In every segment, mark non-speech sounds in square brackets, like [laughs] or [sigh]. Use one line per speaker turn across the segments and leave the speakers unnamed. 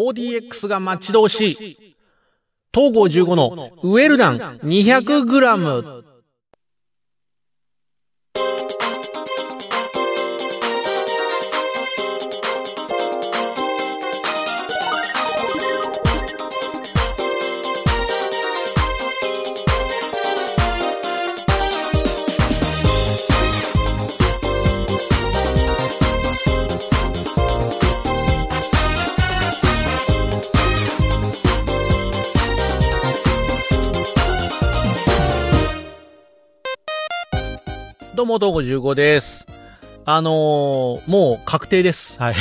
4DX が待ち遠しい。東郷15のウェルダン 200g。も、東郷15です。あのー、もう確定です。はい。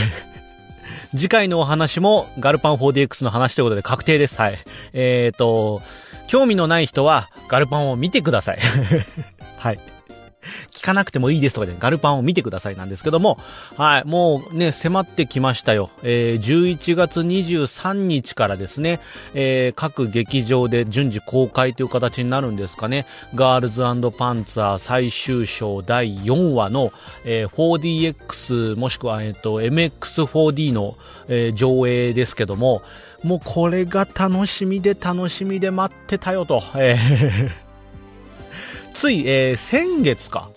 [laughs] 次回のお話もガルパン 4DX の話ということで確定です。はい。えーと、興味のない人はガルパンを見てください。[laughs] はい。かなくてもいいですとかで、ガルパンを見てくださいなんですけども、はい、もうね、迫ってきましたよ。えー、11月23日からですね、えー、各劇場で順次公開という形になるんですかね。ガールズパンツァー最終章第4話の、えー、4DX もしくは、えっ、と、MX4D の、えー上映ですけども、もうこれが楽しみで楽しみで待ってたよと。えー [laughs] つい、えー先月か、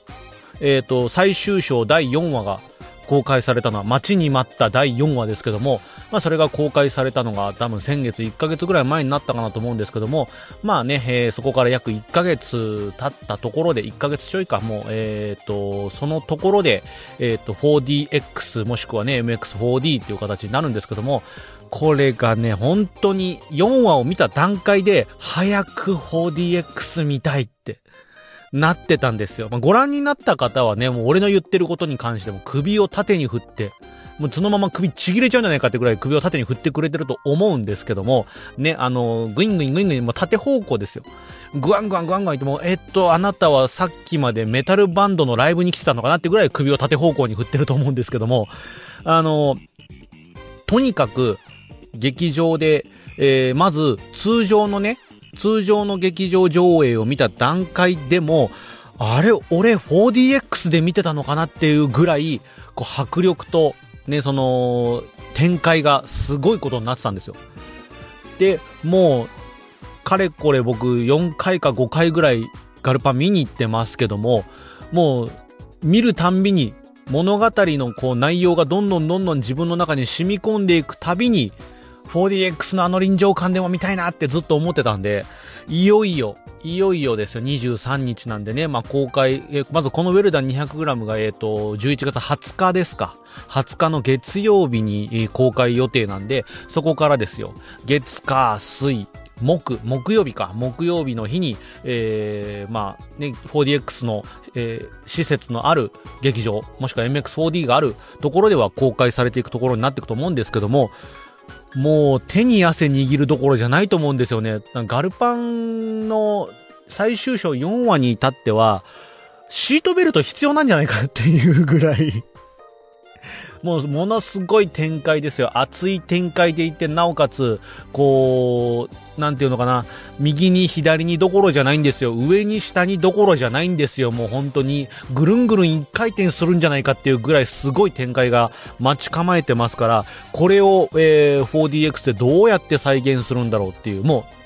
えっ、と、最終章第4話が公開されたのは待ちに待った第4話ですけども、まあそれが公開されたのが多分先月1ヶ月ぐらい前になったかなと思うんですけども、まあね、えーそこから約1ヶ月経ったところで、1ヶ月ちょいか、もう、えっ、と、そのところで、えっ、と、4DX もしくはね、MX4D っていう形になるんですけども、これがね、本当に4話を見た段階で、早く 4DX 見たいって。なってたんですよ。まあ、ご覧になった方はね、もう俺の言ってることに関しても首を縦に振って、もうそのまま首ちぎれちゃうんじゃないかってぐらい首を縦に振ってくれてると思うんですけども、ね、あの、グイングイングイングイン、もう縦方向ですよ。グワングワングワングワン言っても、えっと、あなたはさっきまでメタルバンドのライブに来てたのかなってぐらい首を縦方向に振ってると思うんですけども、あの、とにかく、劇場で、えーまず、通常のね、通常の劇場上映を見た段階でも、あれ、俺 4DX で見てたのかなっていうぐらい、こう、迫力と、ね、その、展開がすごいことになってたんですよ。で、もう、かれこれ僕4回か5回ぐらいガルパン見に行ってますけども、もう、見るたんびに物語のこう内容がどんどんどんどん自分の中に染み込んでいくたびに、4DX のあの臨場感でも見たいなってずっと思ってたんで、いよいよ、いよいよですよ、23日なんでね、まあ公開、まずこのウェルダン 200g が、えっ、と、11月20日ですか。20日の月曜日に公開予定なんで、そこからですよ。月、火、水、木、木曜日か、木曜日の日に、えー、まあ、ね、4DX の、えー施設のある劇場、もしくは MX4D があるところでは公開されていくところになっていくと思うんですけども、もう手に汗握るどころじゃないと思うんですよね。ガルパンの最終章4話に至っては、シートベルト必要なんじゃないかっていうぐらい、もうものすごい展開ですよ。熱い展開でいって、なおかつ、こう、なんていうのかな、右に左にどころじゃないんですよ。上に下にどころじゃないんですよ。もう本当に、ぐるんぐるん一回転するんじゃないかっていうぐらいすごい展開が待ち構えてますから、これを、えー 4DX でどうやって再現するんだろうっていう、もう、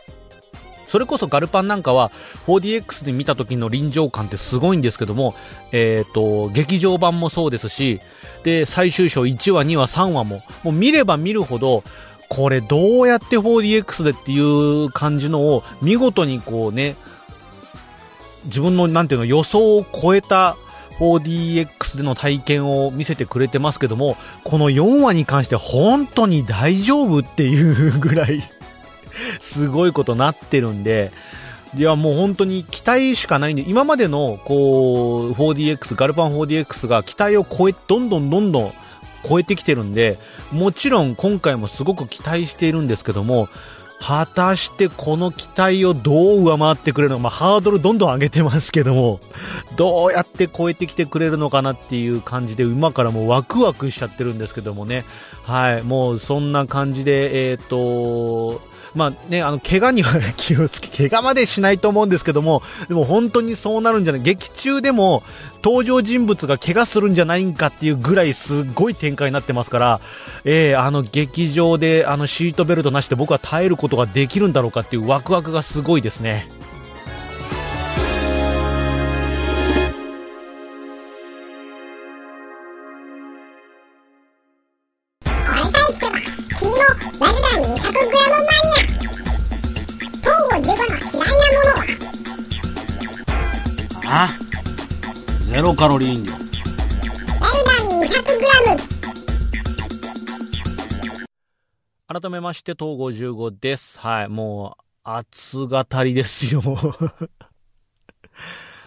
それこそガルパンなんかは 4DX で見た時の臨場感ってすごいんですけども、えっ、と、劇場版もそうですし、で、最終章1話、2話、3話も、もう見れば見るほど、これどうやって 4DX でっていう感じのを見事にこうね、自分のなんていうの予想を超えた 4DX での体験を見せてくれてますけども、この4話に関して本当に大丈夫っていうぐらいすごいことなってるんで、いやもう本当に期待しかないんで、今までのこう 4DX、ガルパン 4DX が期待を超え、どんどんどんどん超えてきてるんで、もちろん今回もすごく期待しているんですけども、果たしてこの期待をどう上回ってくれるのか、まあ、ハードルどんどん上げてますけども、どうやって超えてきてくれるのかなっていう感じで、今からもうワクワクしちゃってるんですけどもね。はい、もうそんな感じで、えっ、と、まあね、あの、怪我には [laughs] 気をつけ、怪我までしないと思うんですけども、でも本当にそうなるんじゃない、劇中でも登場人物が怪我するんじゃないんかっていうぐらいすごい展開になってますから、えー、あの劇場であのシートベルトなしで僕は耐えることができるんだろうかっていうワクワクがすごいですね。
カロリー飲料エル
ダン 200g
改めまして、東55です。はい、もう、熱がたりですよ。[laughs]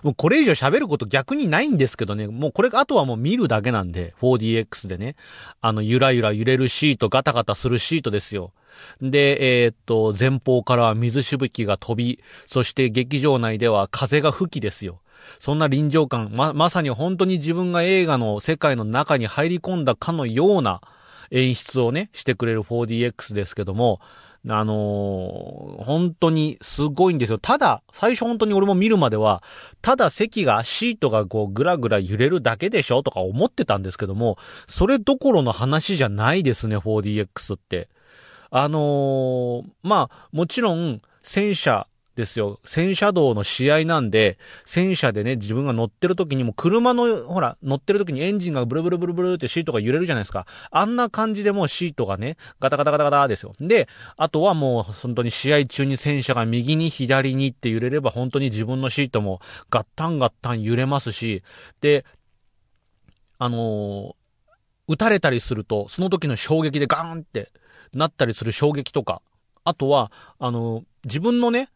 もうこれ以上喋ること逆にないんですけどね、もうこれ、あとはもう見るだけなんで、4DX でね、あの、ゆらゆら揺れるシート、ガタガタするシートですよ。で、えー、っと、前方からは水しぶきが飛び、そして劇場内では風が吹きですよ。そんな臨場感、ま、まさに本当に自分が映画の世界の中に入り込んだかのような演出をね、してくれる 4DX ですけども、あのー、本当にすごいんですよ。ただ、最初本当に俺も見るまでは、ただ席が、シートがこうぐらぐら揺れるだけでしょとか思ってたんですけども、それどころの話じゃないですね、4DX って。あのー、まあ、もちろん、戦車ですよ。戦車道の試合なんで、戦車でね、自分が乗ってる時にも車の、ほら、乗ってる時にエンジンがブルブルブルブルってシートが揺れるじゃないですか。あんな感じでもうシートがね、ガタガタガタガタですよ。で、あとはもう本当に試合中に戦車が右に左にって揺れれば本当に自分のシートもガッタンガッタン揺れますし、で、あのー、撃たれたりすると、その時の衝撃でガーンってなったりする衝撃とか、あとは、あのー、自分のね、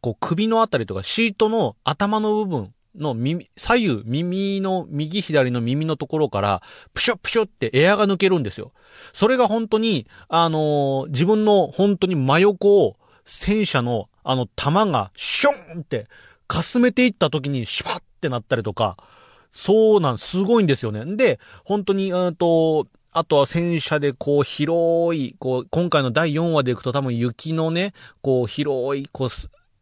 こう首のあたりとかシートの頭の部分の耳、左右、耳の、右左の耳のところから、プシュプシュってエアが抜けるんですよ。それが本当に、あのー、自分の本当に真横を、戦車のあの弾がシュンって、かすめていった時にシュパッってなったりとか、そうなん、すごいんですよね。で、本当に、うんと、あとは戦車でこう広い、こう、今回の第4話で行くと多分雪のね、こう広い、こう、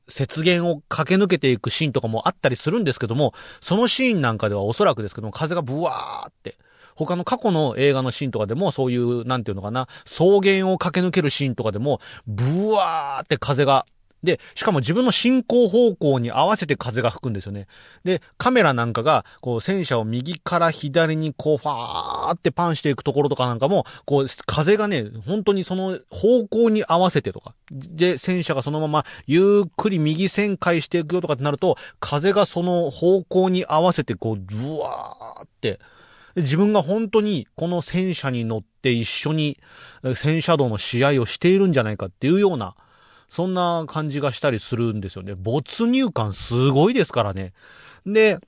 雪原を駆け抜けていくシーンとかもあったりするんですけども、そのシーンなんかではおそらくですけども、風がブワーって、他の過去の映画のシーンとかでも、そういう、なんていうのかな、草原を駆け抜けるシーンとかでも、ブワーって風がで、しかも自分の進行方向に合わせて風が吹くんですよね。で、カメラなんかが、こう、戦車を右から左にこう、ファーってパンしていくところとかなんかも、こう、風がね、本当にその方向に合わせてとか。で、戦車がそのままゆっくり右旋回していくよとかってなると、風がその方向に合わせてこう、ブワーって、自分が本当にこの戦車に乗って一緒に戦車道の試合をしているんじゃないかっていうような、そんな感じがしたりするんですよね。没入感すごいですからね。で、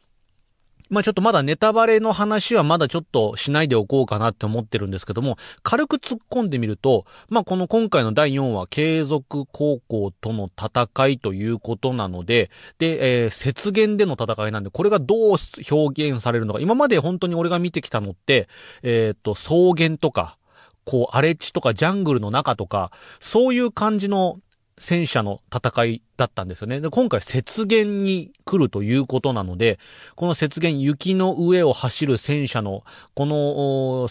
まあちょっとまだネタバレの話はまだちょっとしないでおこうかなって思ってるんですけども、軽く突っ込んでみると、まあこの今回の第4話、継続高校との戦いということなので、で、えー、雪原での戦いなんで、これがどう表現されるのか、今まで本当に俺が見てきたのって、えっ、と、草原とか、こう、荒れ地とかジャングルの中とか、そういう感じの戦車の戦いだったんですよね。で、今回雪原に来るということなので、この雪原、雪の上を走る戦車の、この、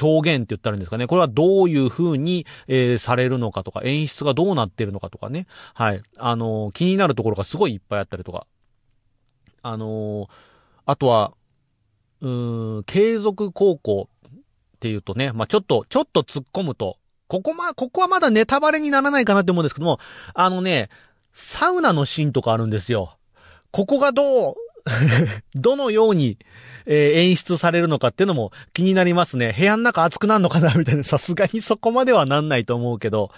表現って言ったらいいんですかね。これはどういう風に、えー、されるのかとか、演出がどうなってるのかとかね。はい。あのー、気になるところがすごいいっぱいあったりとか。あのー、あとは、うーん、継続高校っていうとね、まあ、ちょっと、ちょっと突っ込むと、ここま、ここはまだネタバレにならないかなって思うんですけども、あのね、サウナのシーンとかあるんですよ。ここがどう [laughs] どのように、えー、演出されるのかっていうのも気になりますね。部屋の中暑くなるのかなみたいな、[laughs] さすがにそこまではなんないと思うけど。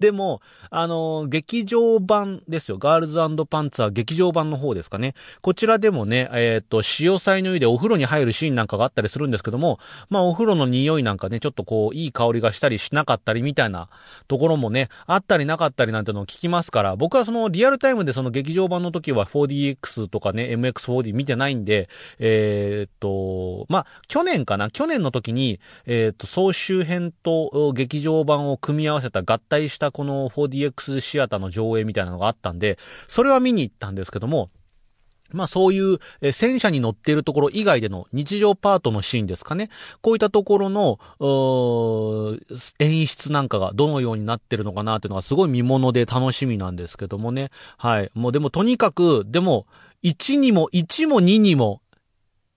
でも、あのー、劇場版ですよ。ガールズパンツァー劇場版の方ですかね。こちらでもね、えっ、ー、と、潮彩の湯でお風呂に入るシーンなんかがあったりするんですけども、まあお風呂の匂いなんかね、ちょっとこう、いい香りがしたりしなかったりみたいなところもね、あったりなかったりなんてのを聞きますから、僕はそのリアルタイムでその劇場版の時は 4DX とかね、MX4 4D 見てないんで、えーっと、まあ、去年かな？去年の時に、えーっと、総集編と劇場版を組み合わせた合体したこの 4DX シアターの上映みたいなのがあったんで、それは見に行ったんですけども、まあそういう、え戦車に乗っているところ以外での日常パートのシーンですかね？こういったところの、演出なんかがどのようになってるのかなっていうのがすごい見物で楽しみなんですけどもね。はい。もうでもとにかく、でも、1にも、1も2にも、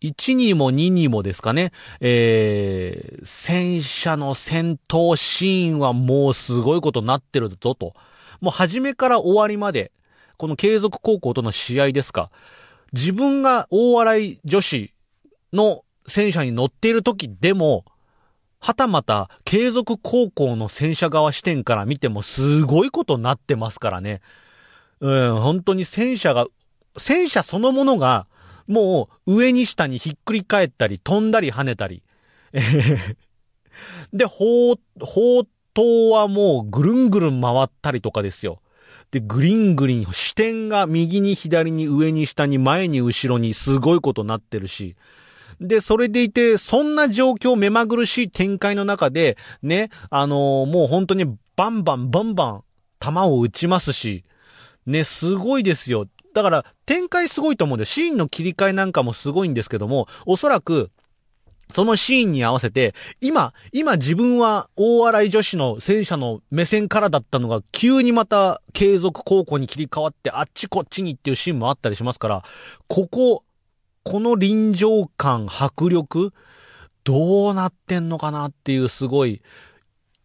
1にも2にもですかね。えー、戦車の戦闘シーンはもうすごいことになってるぞと。もう初めから終わりまで、この継続高校との試合ですか。自分が大洗女子の戦車に乗っている時でも、はたまた継続高校の戦車側視点から見てもすごいことになってますからね。うん、本当に戦車が、戦車そのものが、もう上に下にひっくり返ったり、飛んだり跳ねたり。えへへで、砲、砲塔はもうぐるんぐるん回ったりとかですよ。で、グリングリン、視点が右に左に上に下に前に後ろにすごいことになってるし。で、それでいて、そんな状況、目まぐるしい展開の中で、ね、あのーもう本当にバンバンバンバン弾を撃ちますし、ね、すごいですよ。だから、展開すごいと思うんで、シーンの切り替えなんかもすごいんですけども、おそらく、そのシーンに合わせて、今、今自分は大洗女子の戦車の目線からだったのが、急にまた継続高校に切り替わって、あっちこっちにっていうシーンもあったりしますから、ここ、この臨場感、迫力、どうなってんのかなっていうすごい、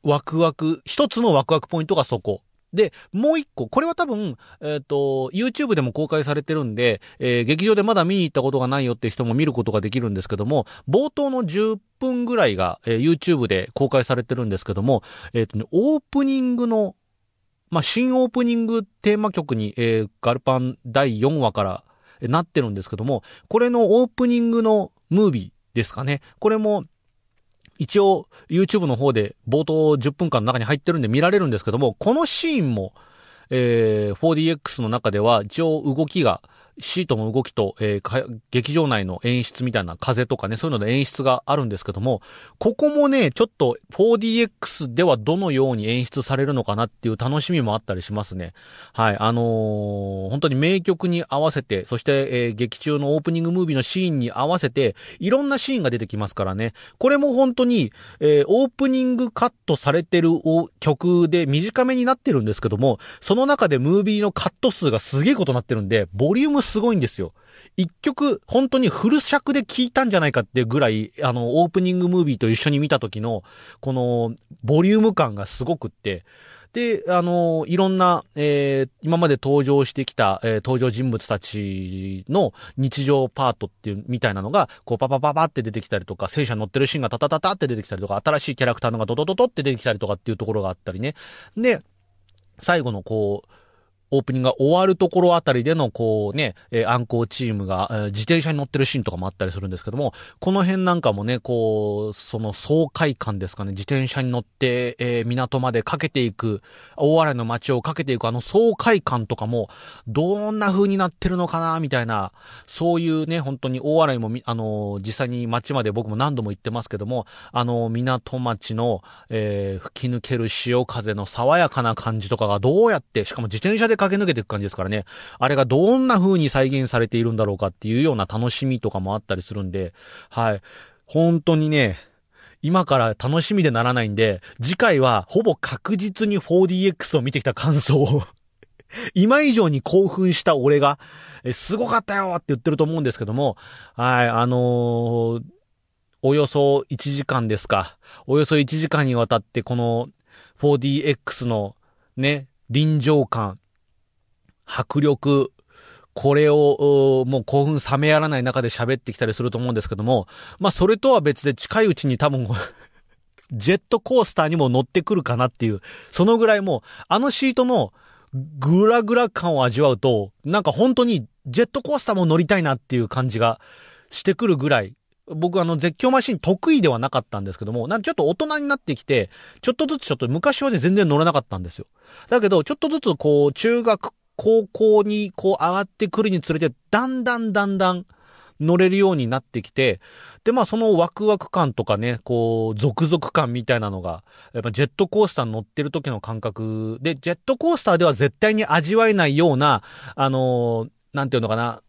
ワクワク、一つのワクワクポイントがそこ。で、もう一個、これは多分、えっ、と、YouTube でも公開されてるんで、えー劇場でまだ見に行ったことがないよって人も見ることができるんですけども、冒頭の10分ぐらいが、えー YouTube で公開されてるんですけども、えっ、とね、オープニングの、まあ、新オープニングテーマ曲に、えーガルパン第4話から、えーなってるんですけども、これのオープニングのムービーですかね。これも、一応 YouTube の方で冒頭10分間の中に入ってるんで見られるんですけども、このシーンも、えー 4DX の中では一応動きが、シートの動きと、えー劇場内の演出みたいな風とかね、そういうので演出があるんですけども、ここもね、ちょっと 4DX ではどのように演出されるのかなっていう楽しみもあったりしますね。はい、あのー本当に名曲に合わせて、そして、えー劇中のオープニングムービーのシーンに合わせて、いろんなシーンが出てきますからね。これも本当に、えーオープニングカットされてる曲で短めになってるんですけども、その中でムービーのカット数がすげえことになってるんで、ボリュームすごいんですよ。一曲、本当にフル尺で聴いたんじゃないかってぐらい、あの、オープニングムービーと一緒に見た時の、この、ボリューム感がすごくって、で、あの、いろんな、えー今まで登場してきた、えー登場人物たちの日常パートっていう、みたいなのが、こう、パパパパって出てきたりとか、戦車乗ってるシーンがタタタタって出てきたりとか、新しいキャラクターのがドドドドって出てきたりとかっていうところがあったりね。で、最後のこう、オープニングが終わるところあたりでの、こうね、えー暗行チームが、えー自転車に乗ってるシーンとかもあったりするんですけども、この辺なんかもね、こう、その爽快感ですかね、自転車に乗って、えー港までかけていく、大洗の街をかけていくあの爽快感とかも、どんな風になってるのかな、みたいな、そういうね、本当に大洗もみ、あの実際に街まで僕も何度も行ってますけども、あの港町の、え吹き抜ける潮風の爽やかな感じとかがどうやって、しかも自転車で駆け抜けていく感じですからね、あれがどんな風に再現されているんだろうかっていうような楽しみとかもあったりするんで、はい。本当にね、今から楽しみでならないんで、次回はほぼ確実に 4DX を見てきた感想を [laughs] 今以上に興奮した俺が、えすごかったよって言ってると思うんですけども、はい、あのーおよそ1時間ですか。およそ1時間にわたってこの 4DX のね、臨場感、迫力、これを、もう興奮冷めやらない中で喋ってきたりすると思うんですけども、まあそれとは別で近いうちに多分、[laughs] ジェットコースターにも乗ってくるかなっていう、そのぐらいもう、あのシートのグラグラ感を味わうと、なんか本当にジェットコースターも乗りたいなっていう感じがしてくるぐらい、僕あの絶叫マシン得意ではなかったんですけども、なんかちょっと大人になってきて、ちょっとずつちょっと昔はね全然乗れなかったんですよ。だけど、ちょっとずつこう、中学高校にこう上がってくるにつれて、だんだんだんだん乗れるようになってきて、で、まあそのワクワク感とかね、こう、続々感みたいなのが、やっぱジェットコースターに乗ってる時の感覚で、ジェットコースターでは絶対に味わえないような、あのーなんていうのかな、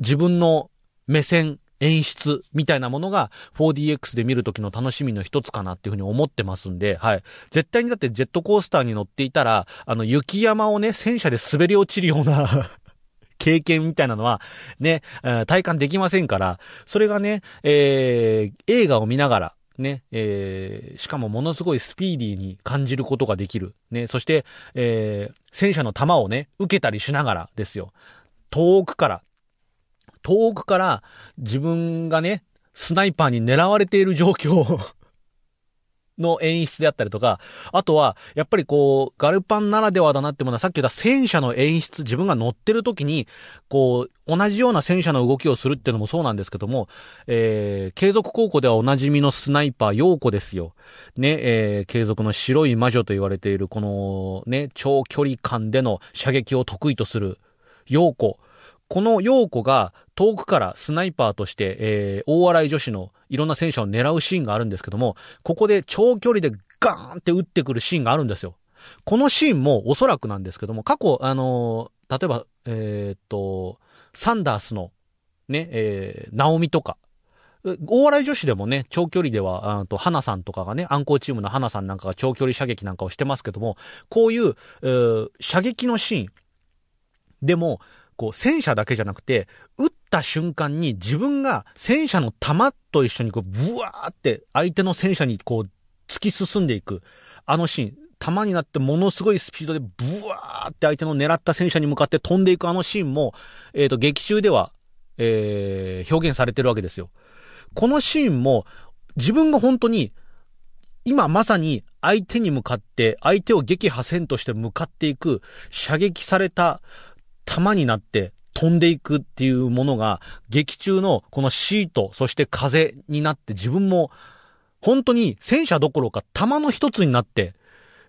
自分の目線、演出みたいなものが 4DX で見るときの楽しみの一つかなっていうふうに思ってますんで、はい。絶対にだってジェットコースターに乗っていたら、あの雪山をね、戦車で滑り落ちるような [laughs] 経験みたいなのは、ね、体感できませんから、それがね、えー映画を見ながら、ね、えーしかもものすごいスピーディーに感じることができる。ね、そして、えー戦車の弾をね、受けたりしながらですよ。遠くから、遠くから自分がね、スナイパーに狙われている状況 [laughs] の演出であったりとか、あとは、やっぱりこう、ガルパンならではだなってものは、さっき言った戦車の演出、自分が乗ってる時に、こう、同じような戦車の動きをするっていうのもそうなんですけども、えー、継続高校ではおなじみのスナイパー、陽子ですよ。ね、えー、継続の白い魔女と言われている、この、ね、長距離間での射撃を得意とする、陽子。この陽子が遠くからスナイパーとして、えー、大洗女子のいろんな戦車を狙うシーンがあるんですけども、ここで長距離でガーンって撃ってくるシーンがあるんですよ。このシーンもおそらくなんですけども、過去、あのー例えば、えーっと、サンダースの、ね、えー、ナオミとか、え大洗女子でもね、長距離では、あと、花さんとかがね、暗号チームの花さんなんかが長距離射撃なんかをしてますけども、こういう、え射撃のシーン、でも、こう、戦車だけじゃなくて、撃った瞬間に自分が戦車の弾と一緒にこう、ブワーって相手の戦車にこう、突き進んでいく、あのシーン、弾になってものすごいスピードでブワーって相手の狙った戦車に向かって飛んでいくあのシーンも、えっ、と、劇中では、えー表現されてるわけですよ。このシーンも、自分が本当に、今まさに相手に向かって、相手を撃破せんとして向かっていく、射撃された弾になって飛んでいくっていうものが、劇中のこのシート、そして風になって自分も、本当に戦車どころか弾の一つになって、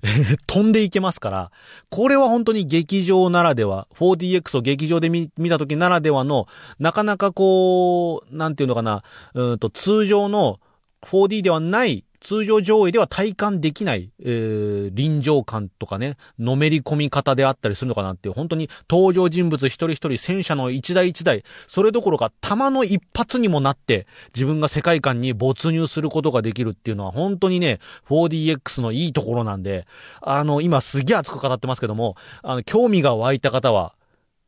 [laughs] 飛んでいけますから、これは本当に劇場ならでは、4DX を劇場で見見た時ならではの、なかなかこう、なんていうのかな、うんと通常の 4D ではない、通常上映では体感できない、えー臨場感とかね、のめり込み方であったりするのかなっていう、本当に登場人物一人一人戦車の一台一台、それどころか弾の一発にもなって、自分が世界観に没入することができるっていうのは本当にね、4DX のいいところなんで、あの、今すげえ熱く語ってますけども、あの、興味が湧いた方は、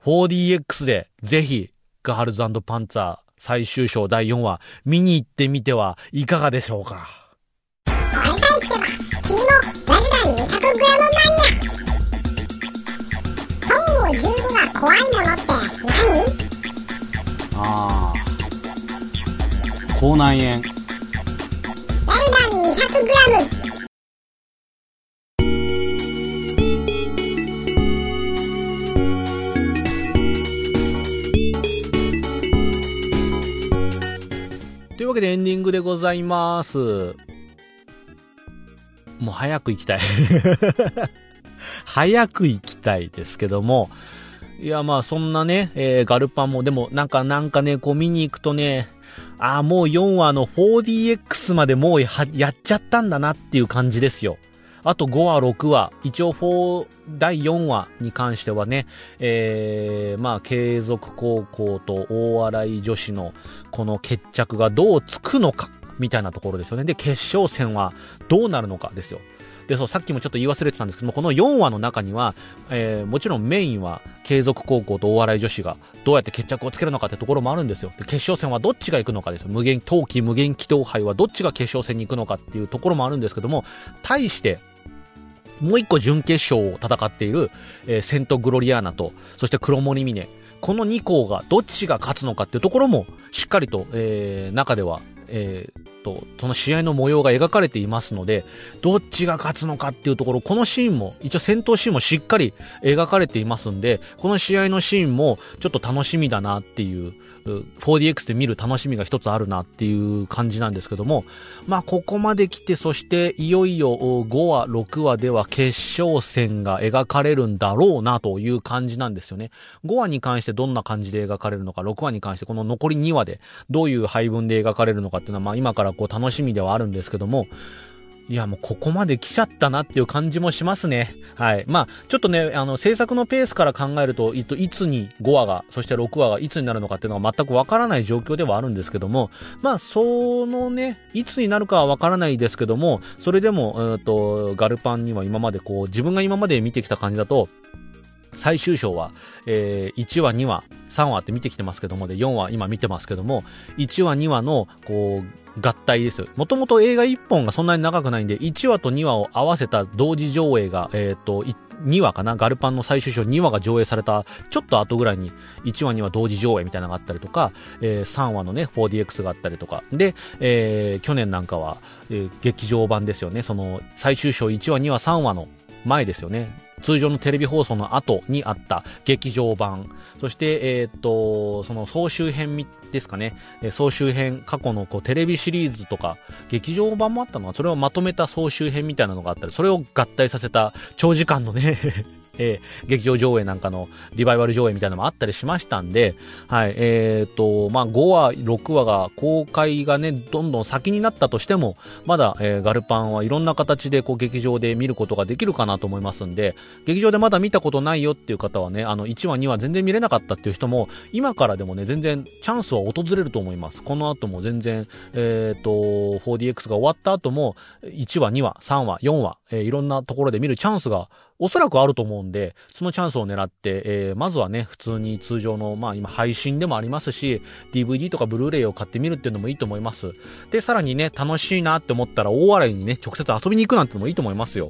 4DX でぜひ、ガールズパンツァー最終章第4話、見に行ってみてはいかがでしょうか？
200g マニア本を15が怖いものって何
ああ。口内炎。
ラルダン 200g
というわけでエンディングでございます。もう早く行きたい。[laughs] 早く行きたいですけども、いやまあそんなね、えーガルパンも、でもなんかなんかね、こう見に行くとね、ああ、もう4話の 4DX までもうやっちゃったんだなっていう感じですよ。あと5話、6話、一応4、第4話に関してはね、えー、まあ継続高校と大洗女子のこの決着がどうつくのか、みたいなところですよね。で、決勝戦はどうなるのかですよ。で、そう、さっきもちょっと言い忘れてたんですけども、この4話の中には、えー、もちろんメインは継続高校と大洗女子がどうやって決着をつけるのかってところもあるんですよ。で、決勝戦はどっちが行くのかですよ。無限、冬季無限機動杯はどっちが決勝戦に行くのかっていうところもあるんですけども、対して、もう一個準決勝を戦っている、えーセントグロリアーナと、そして黒森峰。この2校がどっちが勝つのかっていうところも、しっかりと、えー中では、えーと、その試合の模様が描かれていますので、どっちが勝つのかっていうところ、このシーンも、一応戦闘シーンもしっかり描かれていますんで、この試合のシーンもちょっと楽しみだなっていう、4DX で見る楽しみが一つあるなっていう感じなんですけども、まあここまで来て、そしていよいよ5話、6話では決勝戦が描かれるんだろうなという感じなんですよね。5話に関してどんな感じで描かれるのか、6話に関してこの残り2話でどういう配分で描かれるのかっていうのは、まあ今からこう楽しみではあるんですけども、いや、もうここまで来ちゃったなっていう感じもしますね。はい。まあ、ちょっとね、あの、制作のペースから考えると、いつに5話が、そして6話がいつになるのかっていうのは全くわからない状況ではあるんですけども、まあ、そのね、いつになるかはわからないですけども、それでも、えっ、と、ガルパンには今までこう、自分が今まで見てきた感じだと、最終章は、えー、1話、2話、3話って見てきてますけども、で、4話今見てますけども、1話、2話の、こう、合体ですよ。もともと映画1本がそんなに長くないんで、1話と2話を合わせた同時上映が、えっ、ー、と、2話かなガルパンの最終章2話が上映されたちょっと後ぐらいに1話2話同時上映みたいなのがあったりとか、えー、3話のね 4DX があったりとかで、えー、去年なんかは、えー、劇場版ですよねその最終章1話2話3話の前ですよね。通常のテレビ放送の後にあった劇場版、そして、えっ、と、その総集編ですかね、総集編、過去のこうテレビシリーズとか、劇場版もあったのは、それをまとめた総集編みたいなのがあったり、それを合体させた長時間のねえー、劇場上映なんかのリバイバル上映みたいなのもあったりしましたんで、はい、えっ、ー、と、まあ、5話、6話が公開がね、どんどん先になったとしても、まだ、えー、ガルパンはいろんな形でこう劇場で見ることができるかなと思いますんで、劇場でまだ見たことないよっていう方はね、あの、1話、2話全然見れなかったっていう人も、今からでもね、全然チャンスは訪れると思います。この後も全然、えっ、ー、と、4DX が終わった後も、1話、2話、3話、4話、えー、いろんなところで見るチャンスがおそらくあると思うんで、そのチャンスを狙って、えー、まずはね、普通に通常の、まあ今配信でもありますし、DVD とかブルーレイを買ってみるっていうのもいいと思います。で、さらにね、楽しいなって思ったら大笑いにね、直接遊びに行くなんてのもいいと思いますよ。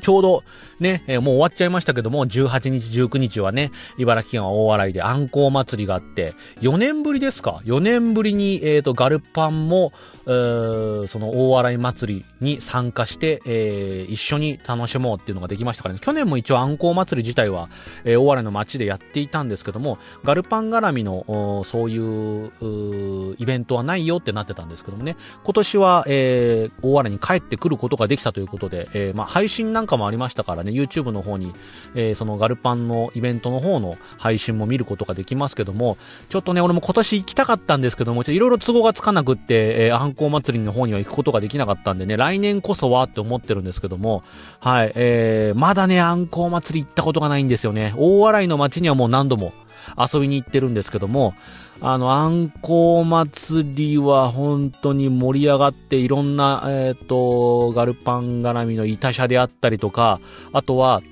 ちょうど、ね、えー、もう終わっちゃいましたけども、18日、19日はね、茨城県は大洗であんこう祭りがあって、4年ぶりですか ?4 年ぶりに、えっ、ー、と、ガルパンも、その大洗祭りに参加して、えー、一緒に楽しもうっていうのができましたからね。去年も一応あんこう祭り自体は、えー、大洗の街でやっていたんですけども、ガルパン絡みの、そういうイベントはないよってなってたんですけどもね、今年は、えー、大洗に帰ってくることができたということで、えー、まあ、配信なんんかもありましたからね、YouTube の方に、えー、そのガルパンのイベントの方の配信も見ることができますけども、ちょっとね、俺も今年行きたかったんですけども、いろいろ都合がつかなくって、えー、観光祭りの方には行くことができなかったんでね、来年こそはって思ってるんですけども、はい、えー、まだね、あんこう祭り行ったことがないんですよね。大洗の街にはもう何度も遊びに行ってるんですけども、あの、あんこう祭りは本当に盛り上がっていろんな、えっ、ー、と、ガルパン絡みの板車であったりとか、あとは、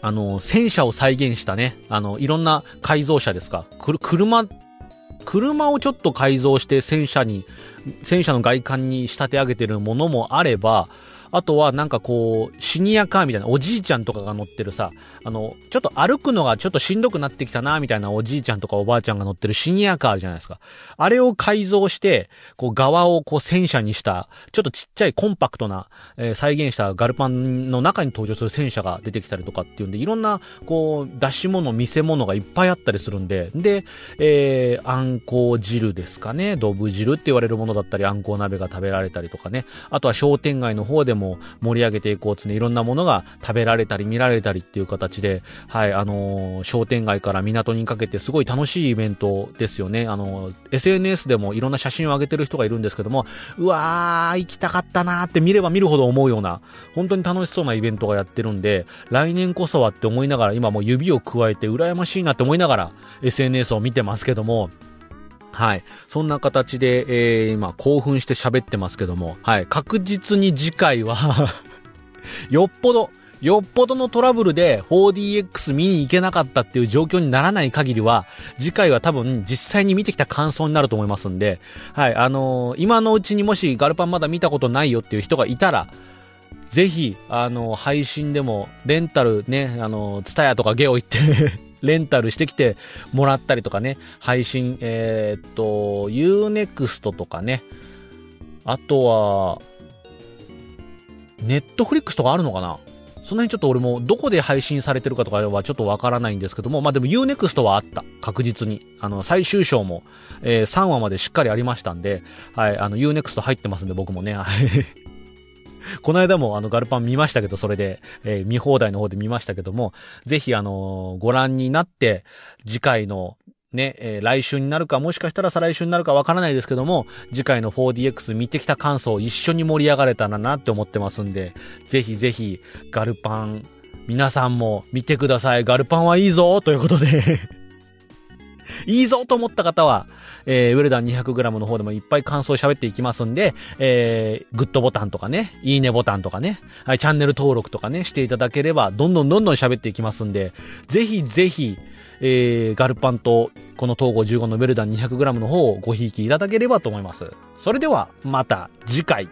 あの、戦車を再現したね、あの、いろんな改造車ですか。車車をちょっと改造して戦車に、戦車の外観に仕立て上げてるものもあれば、あとはなんかこう、シニアカーみたいなおじいちゃんとかが乗ってるさ、あの、ちょっと歩くのがちょっとしんどくなってきたな、みたいなおじいちゃんとかおばあちゃんが乗ってるシニアカーあるじゃないですか。あれを改造して、こう側をこう戦車にした、ちょっとちっちゃいコンパクトな、えー、再現したガルパンの中に登場する戦車が出てきたりとかっていうんで、いろんな、こう、出し物、見せ物がいっぱいあったりするんで、で、えー、あんこう汁ですかね、ドブ汁って言われるものだったり、あんこう鍋が食べられたりとかね、あとは商店街の方でもも盛り上げていこうつね、いろんなものが食べられたり見られたりっていう形で、はい、あのー、商店街から港にかけてすごい楽しいイベントですよね。あのー、SNS でもいろんな写真を上げてる人がいるんですけども、うわー、行きたかったなーって見れば見るほど思うような、本当に楽しそうなイベントがやってるんで、来年こそはって思いながら、今もう指を加えて羨ましいなって思いながら SNS を見てますけども、はい。そんな形で、えー、今、興奮して喋ってますけども、はい。確実に次回は [laughs] よっぽど、よっぽどのトラブルで 4DX 見に行けなかったっていう状況にならない限りは、次回は多分実際に見てきた感想になると思いますんで、はい、あのー、今のうちにもしガルパンまだ見たことないよっていう人がいたら、ぜひ、あのー、配信でも、レンタルね、あのー、ツタヤとかゲオ行ってレンタルしてきてもらったりとかね、配信、えー、っと、Unext とかね、あとは、ネットフリックスとかあるのかな？その辺ちょっと俺もどこで配信されてるかとかはちょっとわからないんですけども、まあでも Unext はあった。確実に。あの、最終章も、えー3話までしっかりありましたんで、はい、あの Unext 入ってますんで僕もね、[laughs] この間もあのガルパン見ましたけど、それで、えー見放題の方で見ましたけども、ぜひあのーご覧になって、次回のね、えー来週になるか、もしかしたら再来週になるかわからないですけども、次回の 4DX 見てきた感想を一緒に盛り上がれたらなって思ってますんで、ぜひぜひ、ガルパン、皆さんも見てください。ガルパンはいいぞということで、[laughs] いいぞと思った方は、えー、ウェルダン 200g の方でもいっぱい感想を喋っていきますんで、えー、グッドボタンとかね、いいねボタンとかね、はい、チャンネル登録とかね、していただければ、どんどんどんどん喋っていきますんで、ぜひぜひ、えー、ガルパンと、この東郷15のウェルダン 200g の方をごひいきいただければと思います。それでは、また次回。